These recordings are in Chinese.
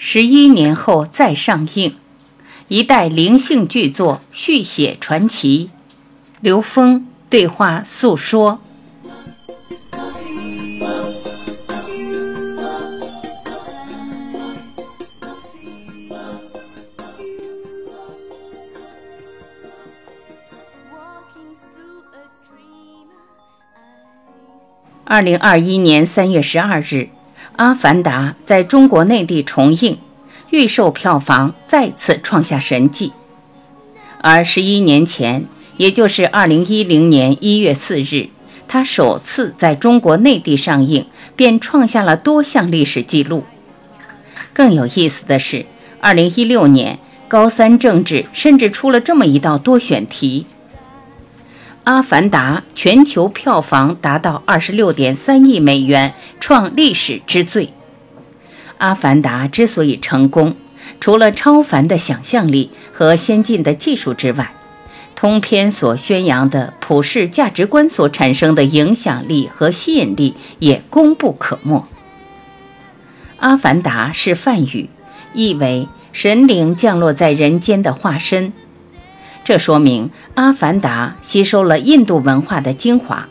十一年后再上映，一代灵性巨作续写传奇。刘峰对话诉说。二零二一年三月十二日，《阿凡达》在中国内地重映，预售票房再次创下神迹。而十一年前，也就是二零一零年一月四日，它首次在中国内地上映，便创下了多项历史记录。更有意思的是，二零一六年高三政治甚至出了这么一道多选题。《阿凡达》全球票房达到二十六点三亿美元，创历史之最。《阿凡达》之所以成功，除了超凡的想象力和先进的技术之外，通篇所宣扬的普世价值观所产生的影响力和吸引力也功不可没。《阿凡达》是梵语，意为神灵降落在人间的化身。这说明《阿凡达》吸收了印度文化的精华，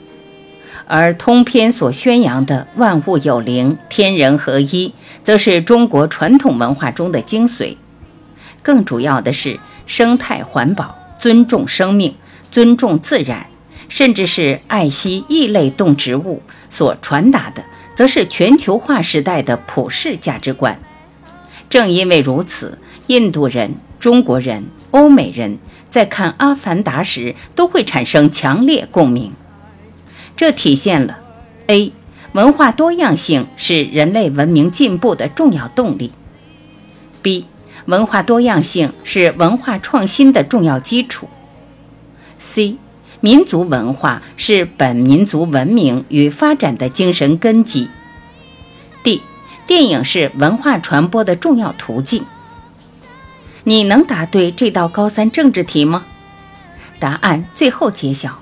而通篇所宣扬的万物有灵、天人合一，则是中国传统文化中的精髓。更主要的是，生态环保、尊重生命、尊重自然，甚至是爱惜异类动植物所传达的，则是全球化时代的普世价值观。正因为如此，印度人、中国人、欧美人。在看《阿凡达》时，都会产生强烈共鸣。这体现了：A. 文化多样性是人类文明进步的重要动力；B. 文化多样性是文化创新的重要基础；C. 民族文化是本民族文明与发展的精神根基；D. 电影是文化传播的重要途径。你能答对这道高三政治题吗？答案最后揭晓。《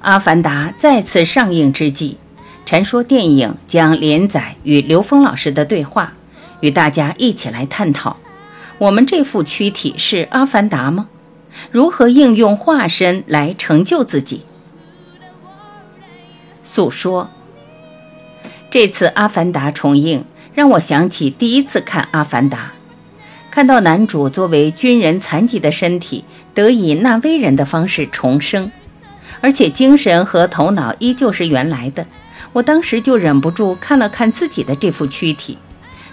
阿凡达》再次上映之际，传说电影将连载与刘峰老师的对话，与大家一起来探讨：我们这副躯体是阿凡达吗？如何应用化身来成就自己？诉说。这次《阿凡达》重映，让我想起第一次看《阿凡达》。看到男主作为军人残疾的身体得以纳威人的方式重生，而且精神和头脑依旧是原来的，我当时就忍不住看了看自己的这副躯体，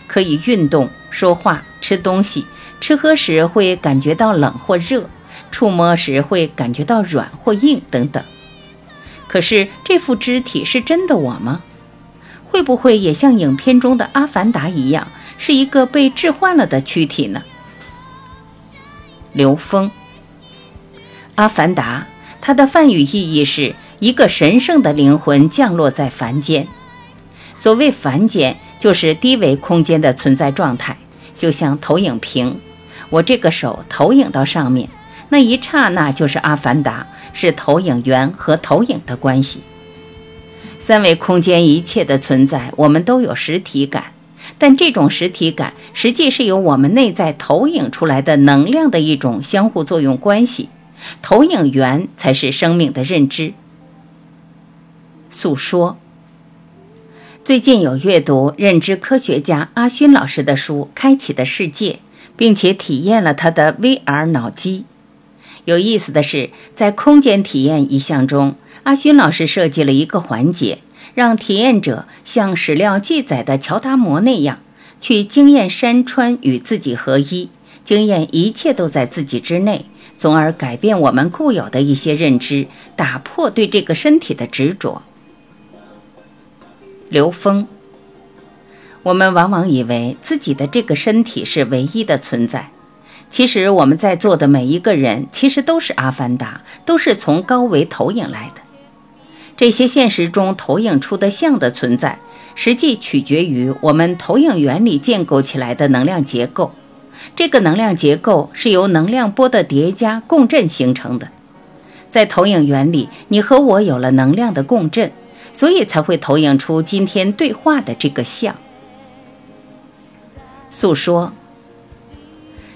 可以运动、说话、吃东西，吃喝时会感觉到冷或热，触摸时会感觉到软或硬等等。可是这副肢体是真的我吗？会不会也像影片中的阿凡达一样？是一个被置换了的躯体呢。刘峰，《阿凡达》它的梵语意义是一个神圣的灵魂降落在凡间。所谓凡间，就是低维空间的存在状态，就像投影屏，我这个手投影到上面，那一刹那就是阿凡达，是投影源和投影的关系。三维空间一切的存在，我们都有实体感。但这种实体感，实际是由我们内在投影出来的能量的一种相互作用关系。投影源才是生命的认知。诉说。最近有阅读认知科学家阿勋老师的书《开启的世界》，并且体验了他的 VR 脑机。有意思的是，在空间体验一项中，阿勋老师设计了一个环节。让体验者像史料记载的乔达摩那样，去经验山川与自己合一，经验一切都在自己之内，从而改变我们固有的一些认知，打破对这个身体的执着。刘峰，我们往往以为自己的这个身体是唯一的存在，其实我们在座的每一个人，其实都是阿凡达，都是从高维投影来的。这些现实中投影出的像的存在，实际取决于我们投影原理建构起来的能量结构。这个能量结构是由能量波的叠加共振形成的。在投影原理，你和我有了能量的共振，所以才会投影出今天对话的这个像。诉说。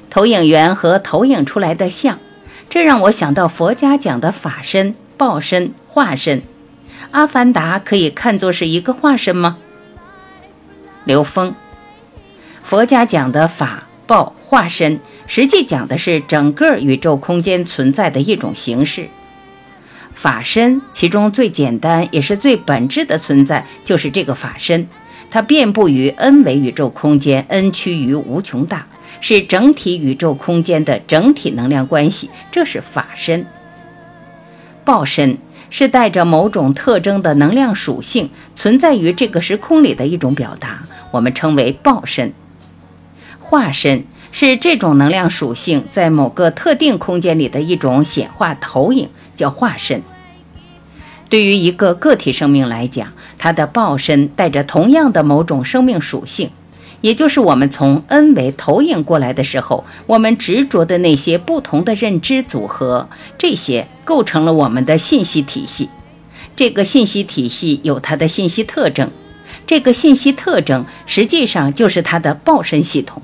投影源和投影出来的像，这让我想到佛家讲的法身、报身、化身。阿凡达可以看作是一个化身吗？刘峰，佛家讲的法、报、化身，实际讲的是整个宇宙空间存在的一种形式。法身其中最简单也是最本质的存在，就是这个法身，它遍布于 n 维宇宙空间，n 趋于无穷大。是整体宇宙空间的整体能量关系，这是法身。报身是带着某种特征的能量属性存在于这个时空里的一种表达，我们称为报身。化身是这种能量属性在某个特定空间里的一种显化投影，叫化身。对于一个个体生命来讲，它的报身带着同样的某种生命属性。也就是我们从 n 维投影过来的时候，我们执着的那些不同的认知组合，这些构成了我们的信息体系。这个信息体系有它的信息特征，这个信息特征实际上就是它的报身系统，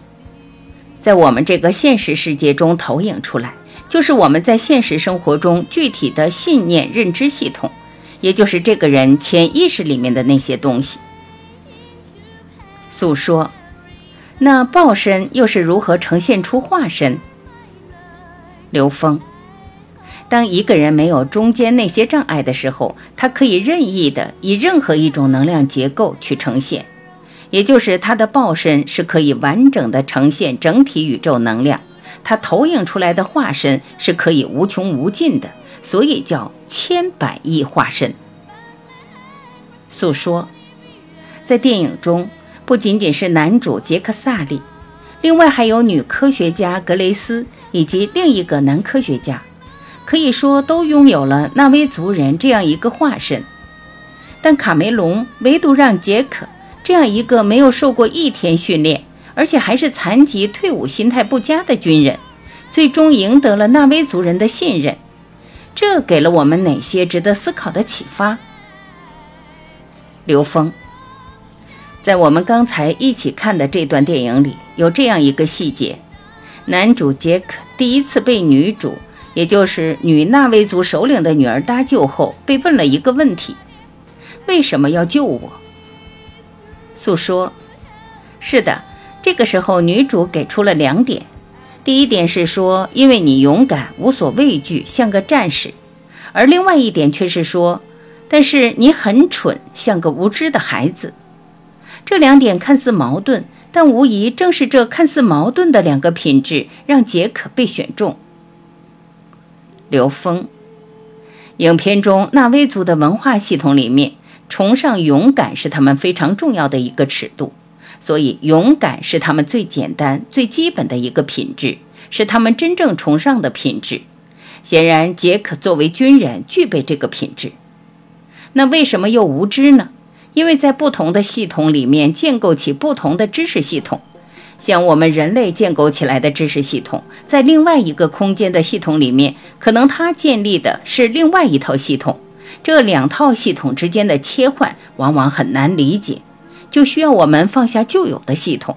在我们这个现实世界中投影出来，就是我们在现实生活中具体的信念认知系统，也就是这个人潜意识里面的那些东西。诉说。那报身又是如何呈现出化身？刘峰，当一个人没有中间那些障碍的时候，他可以任意的以任何一种能量结构去呈现，也就是他的报身是可以完整的呈现整体宇宙能量，他投影出来的化身是可以无穷无尽的，所以叫千百亿化身。诉说，在电影中。不仅仅是男主杰克萨利，另外还有女科学家格雷斯以及另一个男科学家，可以说都拥有了纳威族人这样一个化身。但卡梅隆唯独让杰克这样一个没有受过一天训练，而且还是残疾、退伍、心态不佳的军人，最终赢得了纳威族人的信任。这给了我们哪些值得思考的启发？刘峰。在我们刚才一起看的这段电影里，有这样一个细节：男主杰克第一次被女主，也就是女纳维族首领的女儿搭救后，被问了一个问题：“为什么要救我？”诉说：“是的，这个时候女主给出了两点，第一点是说，因为你勇敢、无所畏惧，像个战士；而另外一点却是说，但是你很蠢，像个无知的孩子。”这两点看似矛盾，但无疑正是这看似矛盾的两个品质让杰克被选中。刘峰，影片中纳威族的文化系统里面，崇尚勇敢是他们非常重要的一个尺度，所以勇敢是他们最简单、最基本的一个品质，是他们真正崇尚的品质。显然，杰克作为军人具备这个品质，那为什么又无知呢？因为在不同的系统里面建构起不同的知识系统，像我们人类建构起来的知识系统，在另外一个空间的系统里面，可能它建立的是另外一套系统。这两套系统之间的切换往往很难理解，就需要我们放下旧有的系统。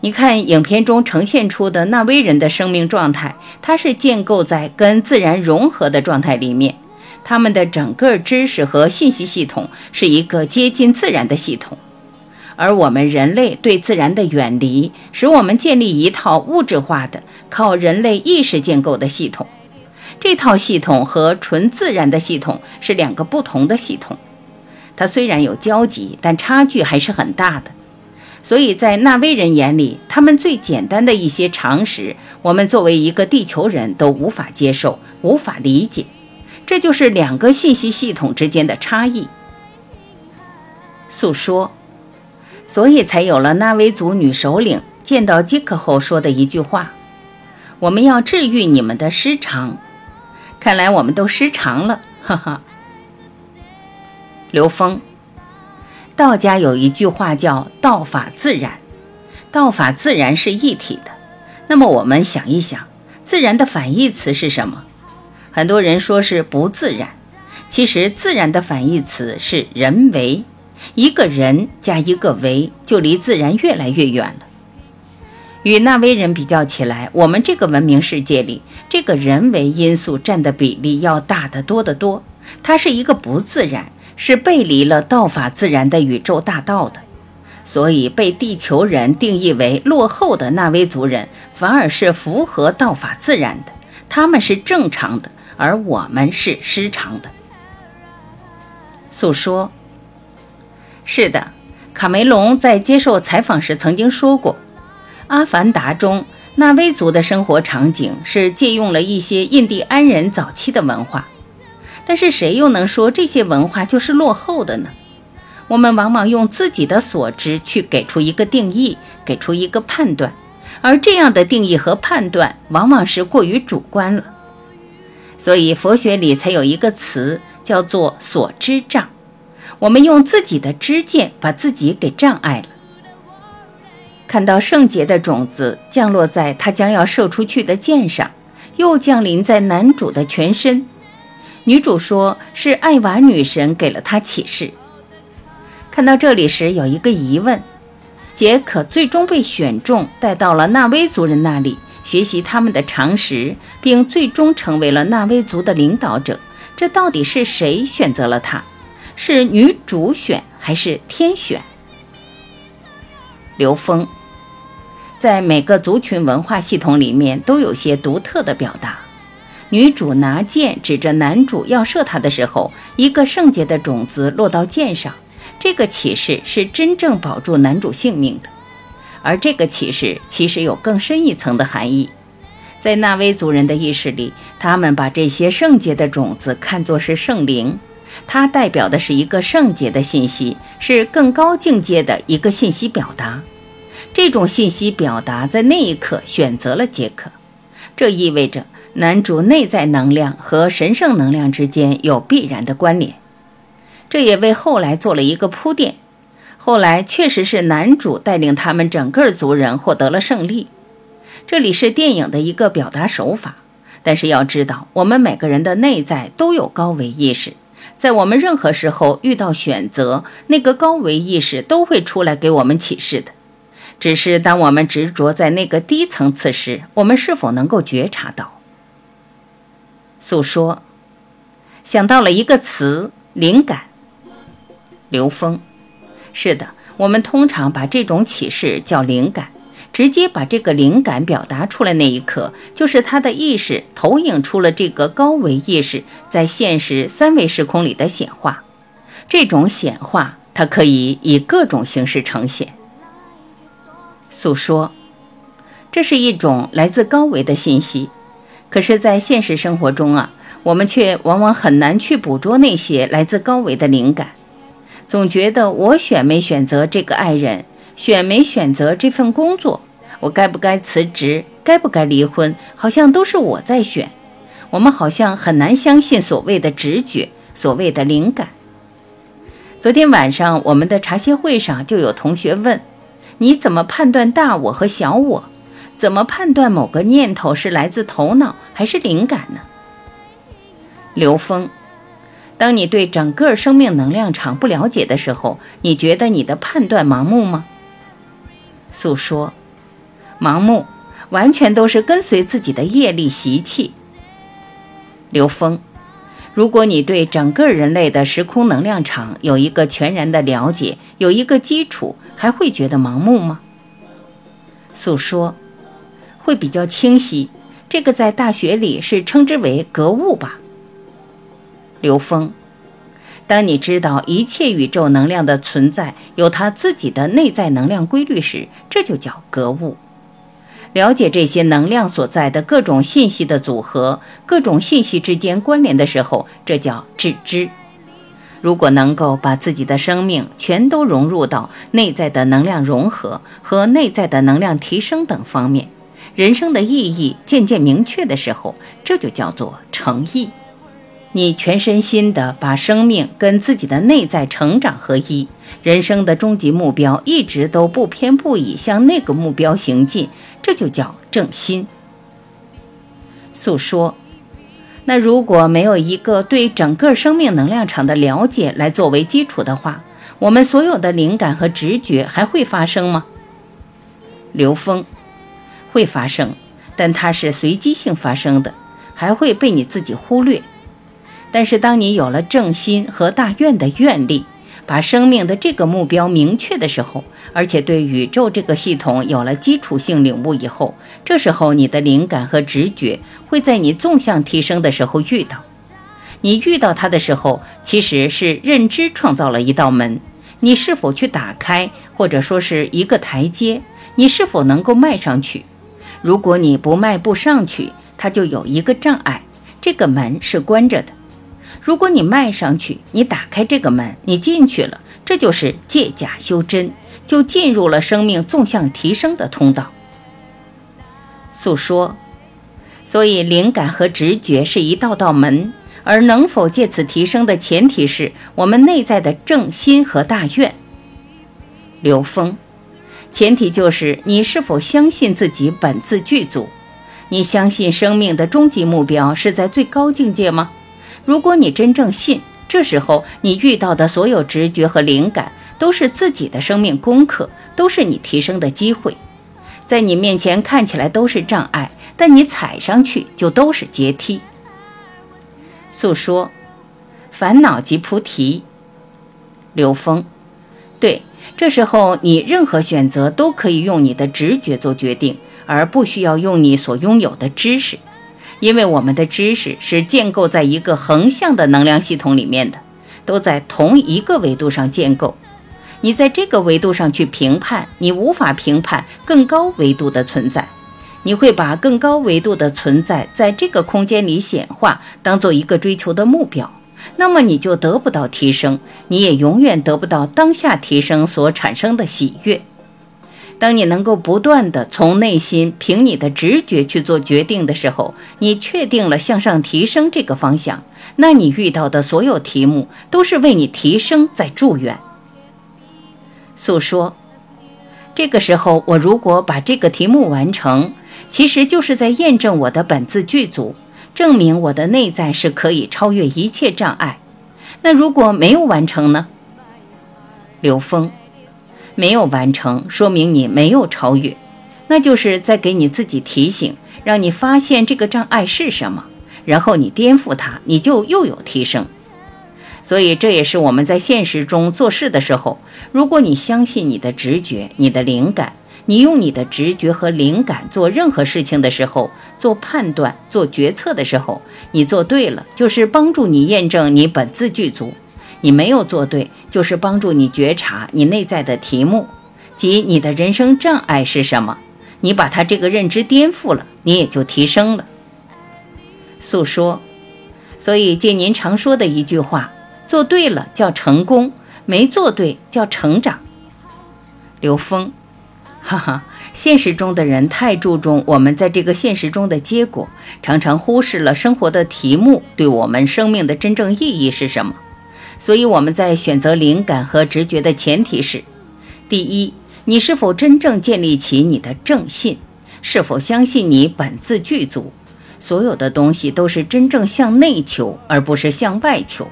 你看影片中呈现出的纳威人的生命状态，它是建构在跟自然融合的状态里面。他们的整个知识和信息系统是一个接近自然的系统，而我们人类对自然的远离，使我们建立一套物质化的、靠人类意识建构的系统。这套系统和纯自然的系统是两个不同的系统。它虽然有交集，但差距还是很大的。所以在纳威人眼里，他们最简单的一些常识，我们作为一个地球人都无法接受、无法理解。这就是两个信息系统之间的差异。诉说，所以才有了纳维族女首领见到杰克后说的一句话：“我们要治愈你们的失常。”看来我们都失常了，哈哈。刘峰，道家有一句话叫“道法自然”，道法自然是一体的。那么我们想一想，自然的反义词是什么？很多人说是不自然，其实自然的反义词是人为。一个人加一个为，就离自然越来越远了。与纳威人比较起来，我们这个文明世界里，这个人为因素占的比例要大得多得多。它是一个不自然，是背离了道法自然的宇宙大道的。所以，被地球人定义为落后的纳威族人，反而是符合道法自然的，他们是正常的，而我们是失常的。诉说。是的，卡梅隆在接受采访时曾经说过，《阿凡达》中纳威族的生活场景是借用了一些印第安人早期的文化，但是谁又能说这些文化就是落后的呢？我们往往用自己的所知去给出一个定义，给出一个判断，而这样的定义和判断往往是过于主观了。所以佛学里才有一个词叫做“所知障”。我们用自己的知见把自己给障碍了。看到圣洁的种子降落在他将要射出去的箭上，又降临在男主的全身。女主说是艾娃女神给了她启示。看到这里时，有一个疑问：杰克最终被选中，带到了纳威族人那里学习他们的常识，并最终成为了纳威族的领导者。这到底是谁选择了他？是女主选还是天选？刘峰，在每个族群文化系统里面都有些独特的表达。女主拿剑指着男主要射她的时候，一个圣洁的种子落到剑上，这个启示是真正保住男主性命的。而这个启示其实有更深一层的含义，在纳威族人的意识里，他们把这些圣洁的种子看作是圣灵。它代表的是一个圣洁的信息，是更高境界的一个信息表达。这种信息表达在那一刻选择了杰克，这意味着男主内在能量和神圣能量之间有必然的关联。这也为后来做了一个铺垫。后来确实是男主带领他们整个族人获得了胜利。这里是电影的一个表达手法，但是要知道，我们每个人的内在都有高维意识。在我们任何时候遇到选择，那个高维意识都会出来给我们启示的。只是当我们执着在那个低层次时，我们是否能够觉察到？诉说，想到了一个词——灵感。刘峰，是的，我们通常把这种启示叫灵感。直接把这个灵感表达出来那一刻，就是他的意识投影出了这个高维意识在现实三维时空里的显化。这种显化，它可以以各种形式呈现。诉说，这是一种来自高维的信息。可是，在现实生活中啊，我们却往往很难去捕捉那些来自高维的灵感，总觉得我选没选择这个爱人。选没选择这份工作，我该不该辞职，该不该离婚，好像都是我在选。我们好像很难相信所谓的直觉，所谓的灵感。昨天晚上我们的茶歇会上就有同学问：你怎么判断大我和小我？怎么判断某个念头是来自头脑还是灵感呢？刘峰。当你对整个生命能量场不了解的时候，你觉得你的判断盲目吗？诉说，盲目，完全都是跟随自己的业力习气。刘峰，如果你对整个人类的时空能量场有一个全然的了解，有一个基础，还会觉得盲目吗？诉说，会比较清晰。这个在大学里是称之为格物吧。刘峰。当你知道一切宇宙能量的存在有它自己的内在能量规律时，这就叫格物。了解这些能量所在的各种信息的组合、各种信息之间关联的时候，这叫致知。如果能够把自己的生命全都融入到内在的能量融合和内在的能量提升等方面，人生的意义渐渐明确的时候，这就叫做诚意。你全身心的把生命跟自己的内在成长合一，人生的终极目标一直都不偏不倚向那个目标行进，这就叫正心。诉说，那如果没有一个对整个生命能量场的了解来作为基础的话，我们所有的灵感和直觉还会发生吗？刘峰，会发生，但它是随机性发生的，还会被你自己忽略。但是当你有了正心和大愿的愿力，把生命的这个目标明确的时候，而且对宇宙这个系统有了基础性领悟以后，这时候你的灵感和直觉会在你纵向提升的时候遇到。你遇到它的时候，其实是认知创造了一道门，你是否去打开，或者说是一个台阶，你是否能够迈上去？如果你不迈步上去，它就有一个障碍，这个门是关着的。如果你迈上去，你打开这个门，你进去了，这就是借假修真，就进入了生命纵向提升的通道。诉说，所以灵感和直觉是一道道门，而能否借此提升的前提是我们内在的正心和大愿。刘峰，前提就是你是否相信自己本自具足，你相信生命的终极目标是在最高境界吗？如果你真正信，这时候你遇到的所有直觉和灵感，都是自己的生命功课，都是你提升的机会。在你面前看起来都是障碍，但你踩上去就都是阶梯。诉说，烦恼即菩提。刘峰，对，这时候你任何选择都可以用你的直觉做决定，而不需要用你所拥有的知识。因为我们的知识是建构在一个横向的能量系统里面的，都在同一个维度上建构。你在这个维度上去评判，你无法评判更高维度的存在。你会把更高维度的存在在这个空间里显化，当做一个追求的目标，那么你就得不到提升，你也永远得不到当下提升所产生的喜悦。当你能够不断的从内心凭你的直觉去做决定的时候，你确定了向上提升这个方向，那你遇到的所有题目都是为你提升在祝愿。诉说，这个时候我如果把这个题目完成，其实就是在验证我的本自具足，证明我的内在是可以超越一切障碍。那如果没有完成呢？刘峰。没有完成，说明你没有超越，那就是在给你自己提醒，让你发现这个障碍是什么，然后你颠覆它，你就又有提升。所以这也是我们在现实中做事的时候，如果你相信你的直觉、你的灵感，你用你的直觉和灵感做任何事情的时候，做判断、做决策的时候，你做对了，就是帮助你验证你本自具足。你没有做对，就是帮助你觉察你内在的题目，即你的人生障碍是什么。你把他这个认知颠覆了，你也就提升了。诉说，所以借您常说的一句话：做对了叫成功，没做对叫成长。刘峰，哈哈，现实中的人太注重我们在这个现实中的结果，常常忽视了生活的题目对我们生命的真正意义是什么。所以我们在选择灵感和直觉的前提是：第一，你是否真正建立起你的正信？是否相信你本自具足？所有的东西都是真正向内求，而不是向外求。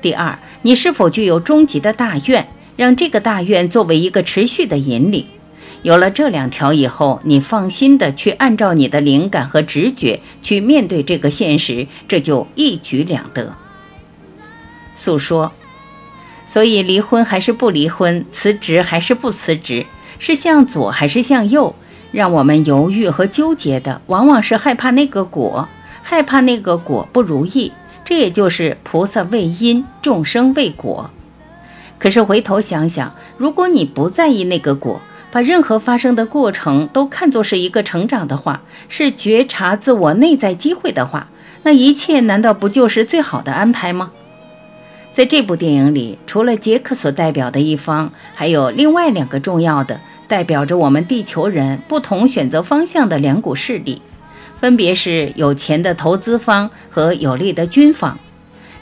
第二，你是否具有终极的大愿，让这个大愿作为一个持续的引领？有了这两条以后，你放心的去按照你的灵感和直觉去面对这个现实，这就一举两得。诉说，所以离婚还是不离婚，辞职还是不辞职，是向左还是向右，让我们犹豫和纠结的，往往是害怕那个果，害怕那个果不如意。这也就是菩萨为因，众生为果。可是回头想想，如果你不在意那个果，把任何发生的过程都看作是一个成长的话，是觉察自我内在机会的话，那一切难道不就是最好的安排吗？在这部电影里，除了杰克所代表的一方，还有另外两个重要的代表着我们地球人不同选择方向的两股势力，分别是有钱的投资方和有力的军方。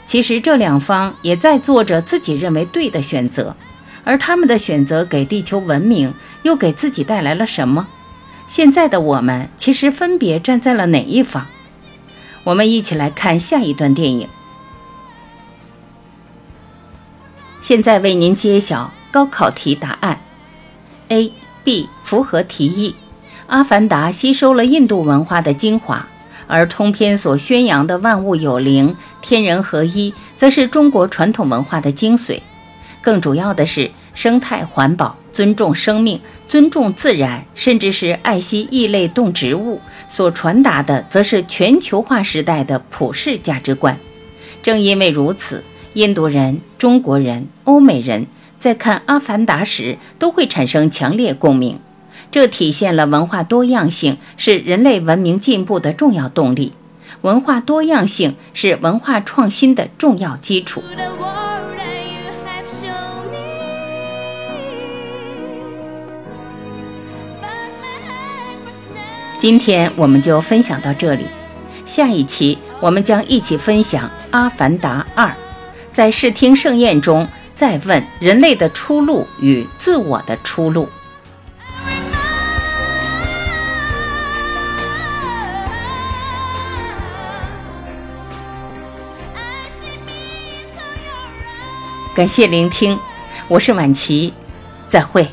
其实这两方也在做着自己认为对的选择，而他们的选择给地球文明又给自己带来了什么？现在的我们其实分别站在了哪一方？我们一起来看下一段电影。现在为您揭晓高考题答案：A、B 符合题意，阿凡达吸收了印度文化的精华，而通篇所宣扬的万物有灵、天人合一，则是中国传统文化的精髓。更主要的是，生态环保、尊重生命、尊重自然，甚至是爱惜异类动植物，所传达的，则是全球化时代的普世价值观。正因为如此，印度人、中国人、欧美人在看《阿凡达》时，都会产生强烈共鸣。这体现了文化多样性是人类文明进步的重要动力，文化多样性是文化创新的重要基础。今天我们就分享到这里，下一期我们将一起分享《阿凡达二》，在视听盛宴中再问人类的出路与自我的出路。感谢聆听，我是晚琪，再会。